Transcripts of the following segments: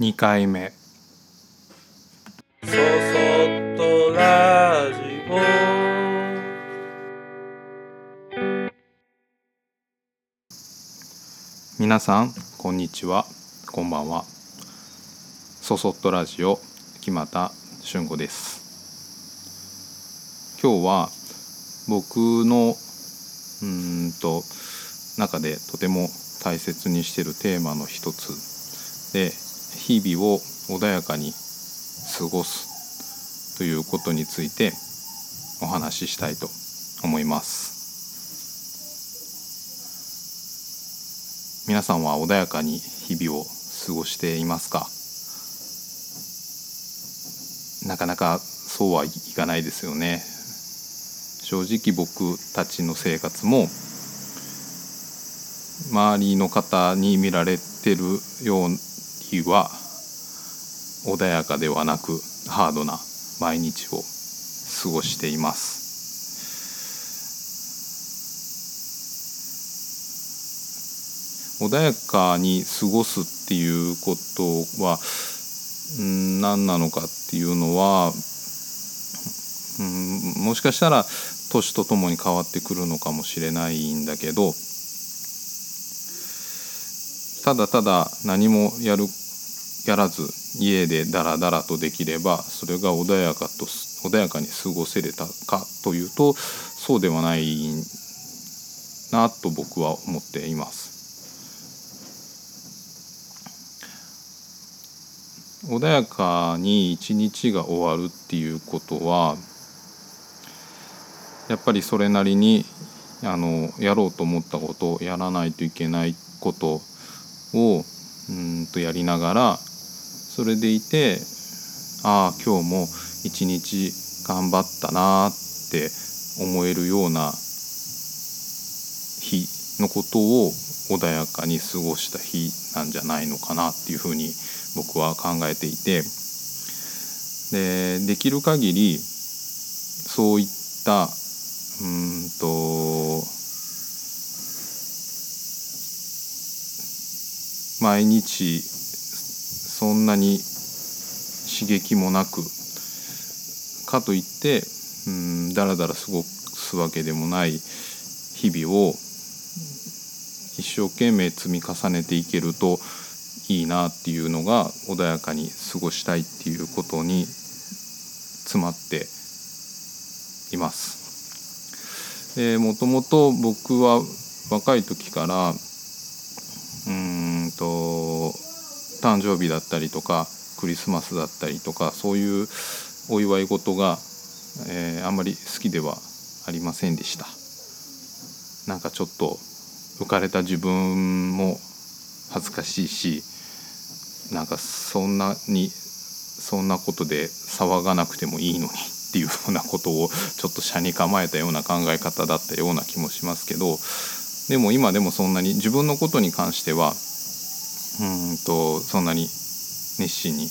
2回目。そそっとラジオ。皆さんこんにちは。こんばんは。そそっとラジオ木又俊吾です。今日は僕のうーんと中でとても大切にしているテーマの一つで日々を穏やかに過ごすということについてお話ししたいと思います。皆さんは穏やかに日々を過ごしていますか？なかなかそうはいかないですよね。正直僕たちの生活も周りの方に見られてるようには穏やかではなくハードな毎日を過ごしています。穏やかに過ごすっていうことはん何なのかっていうのはうんもしかしたら年とともに変わってくるのかもしれないんだけどただただ何もやるやらず家でダラダラとできればそれが穏やかと穏やかに過ごせれたかというとそうではないなと僕は思っています。穏やかに一日が終わるっていうことはやっぱりそれなりにあのやろうと思ったことやらないといけないことをうんとやりながらそれでいてああ今日も一日頑張ったなって思えるような日のことを穏やかに過ごした日なんじゃないのかなっていうふうに僕は考えていて。でできる限りそういったうんと毎日そんなに刺激もなくかといってうんだらだら過ごすわけでもない日々を一生懸命積み重ねていけるといいなっていうのが穏やかに過ごしたいっていうことに詰まっています。でもともと僕は若い時からうんと誕生日だったりとかクリスマスだったりとかそういうお祝い事が、えーあんまり好きではありませんでした。なんかちょっと浮かれた自分も恥ずかしいしなんかそんなにそんなことで騒がなくてもいいのに っていうようなことをちょっと車に構えたような考え方だったような気もしますけどでも今でもそんなに自分のことに関してはうんとそんなに熱心に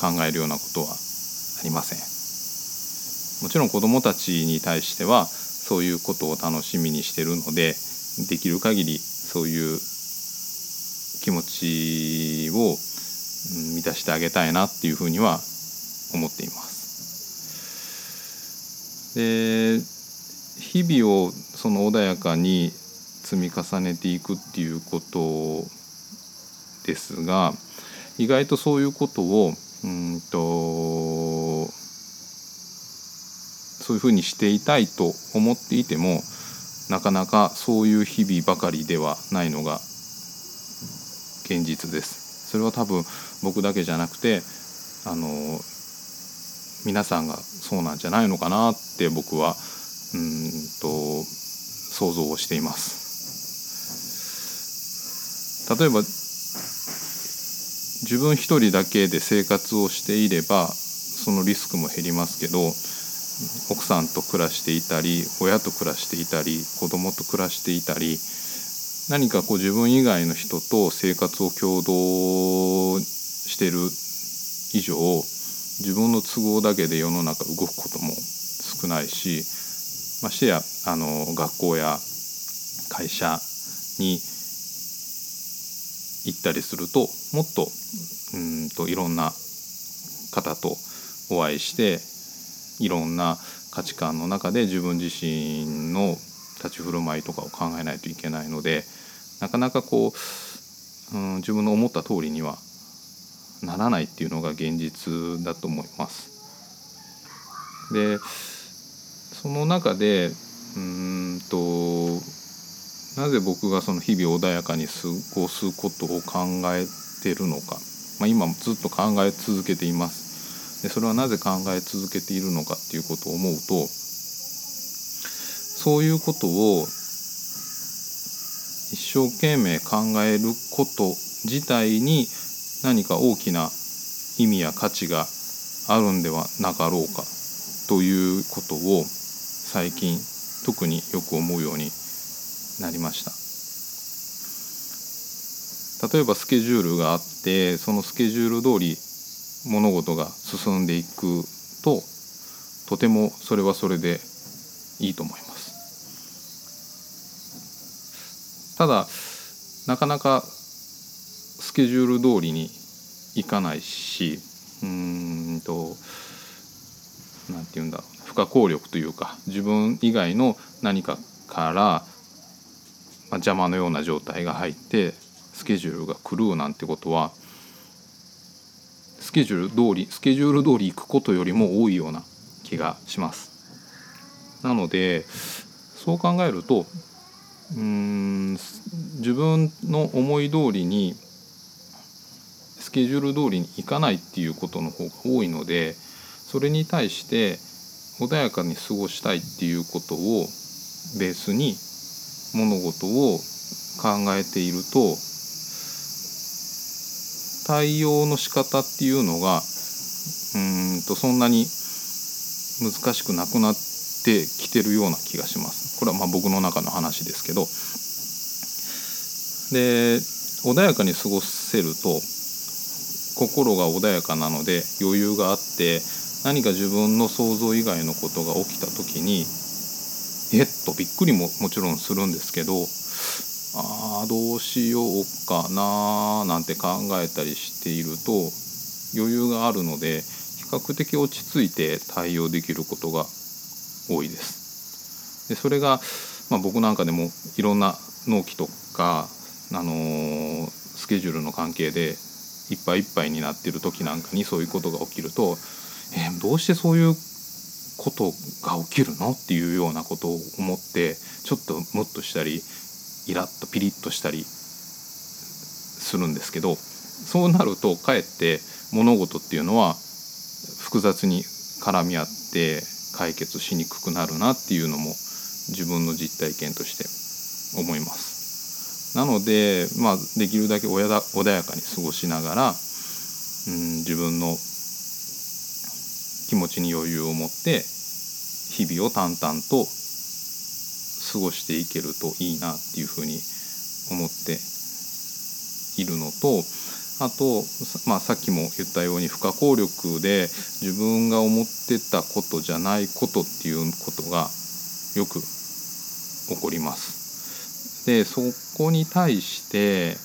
考えるようなことはありません。もちろん子どもたちに対してはそういうことを楽しみにしてるのでできる限りそういう気持ちを満たしてあげたいなっていうふうには思っています。で日々をその穏やかに積み重ねていくっていうことですが意外とそういうことをうんとそういうふうにしていたいと思っていてもなかなかそういう日々ばかりではないのが現実です。それは多分僕だけじゃなくてあの皆さんがそうなんじゃないのかなって僕はうんと想像をしています。例えば自分一人だけで生活をしていればそのリスクも減りますけど奥さんと暮らしていたり親と暮らしていたり子供と暮らしていたり何かこう自分以外の人と生活を共同してる以上自分の都合だけで世の中動くことも少ないしましてやあの学校や会社に行ったりするともっとうんといろんな方とお会いしていろんな価値観の中で自分自身の立ち振る舞いとかを考えないといけないのでなかなかこう、うん、自分の思った通りにはならないっていうのが現実だと思います。でその中でうんとなぜ僕がその日々穏やかに過ごすことを考えてるのか、まあ、今もずっと考え続けています。でそれはなぜ考え続けているのかっていうことを思うとそういうことを一生懸命考えること自体に何か大きな意味や価値があるんではなかろうかということを最近特によく思うようになりました。例えばスケジュールがあってそのスケジュール通り物事が進んでいくととてもそれはそれでいいと思います。ただなかなかスケジュール通りにいかないしうんとなんて言うんだろう不可抗力というか自分以外の何かから、まあ、邪魔のような状態が入ってスケジュールが狂うなんてことはスケジュール通りスケジュール通り行くことよりも多いような気がします。なのでそう考えるとうん自分の思い通りにスケジュール通りにいかないっていうことの方が多いのでそれに対して穏やかに過ごしたいっていうことをベースに物事を考えていると対応の仕方っていうのがうんとそんなに難しくなくなってきてるような気がします。これはまあ僕の中の話ですけどで穏やかに過ごせると心が穏やかなので余裕があって何か自分の想像以外のことが起きた時にえっとびっくりももちろんするんですけどあーどうしようかななんて考えたりしていると余裕があるので比較的落ち着いて対応できることが多いです。でそれが、まあ、僕なんかでもいろんな納期とか、あのースケジュールの関係でいっぱいいっぱいになってる時なんかにそういうことが起きると「えーどうしてそういうことが起きるの?」っていうようなことを思ってちょっとムッとしたりイラッとピリッとしたりするんですけどそうなるとかえって物事っていうのは複雑に絡み合って解決しにくくなるなっていうのも自分の実体験として思います。なので、まあ、できるだけ穏やかに過ごしながら、うん、自分の気持ちに余裕を持って日々を淡々と過ごしていけるといいなっていうふうに思っているのとあと、さまあ、さっきも言ったように不可抗力で自分が思ってたことじゃないことっていうことがよく起こります。でそこに対して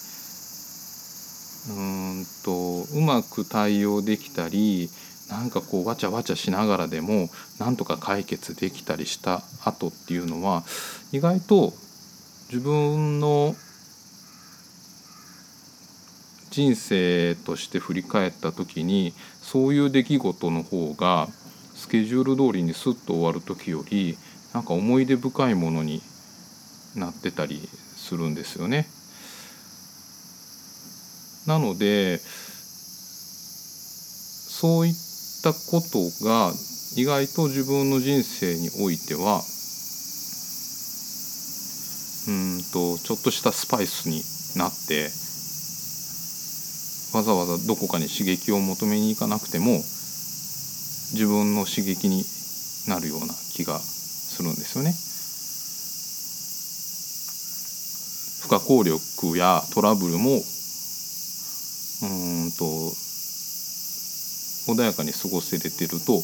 うんとうまく対応できたりなんかこうわちゃわちゃしながらでもなんとか解決できたりした後っていうのは意外と自分の人生として振り返った時にそういう出来事の方がスケジュール通りにスッと終わる時よりなんか思い出深いものになってたりするんですよね。なのでそういったことが意外と自分の人生においてはうんとちょっとしたスパイスになってわざわざどこかに刺激を求めに行かなくても自分の刺激になるような気がするんですよね。不可抗力やトラブルもうんと穏やかに過ごせれてると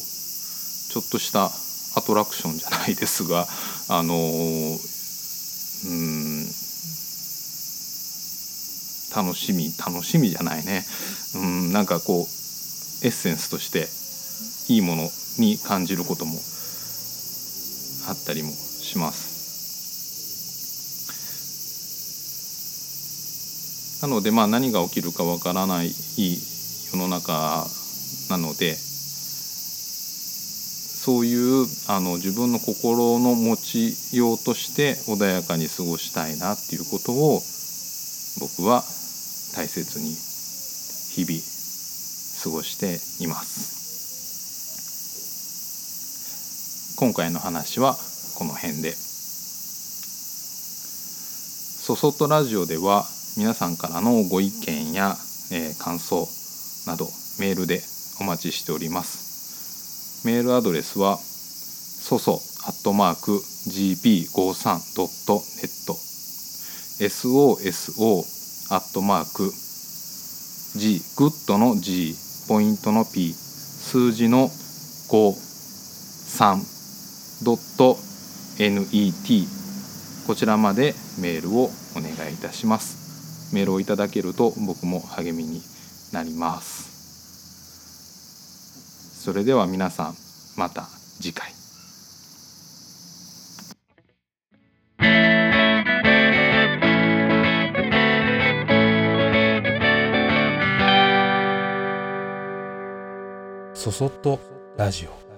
ちょっとしたアトラクションじゃないですが あのうん楽しみ楽しみじゃないね。うんなんかこうエッセンスとしていいものに感じることもあったりもします。なのでまあ何が起きるかわからない世の中なのでそういうあの自分の心の持ちようとして穏やかに過ごしたいなっていうことを僕は大切に日々過ごしています。今回の話はこの辺で「そそっとラジオ」では皆さんからのご意見や、えー、感想などメールでお待ちしております。メールアドレスはそそアットマーク gp53.net soso アットマーク g グッドの g ポイントの p 数字の 53.net こちらまでメールをお願いいたします。メールをいただけると僕も励みになります。それでは皆さんまた次回。そそっとラジオ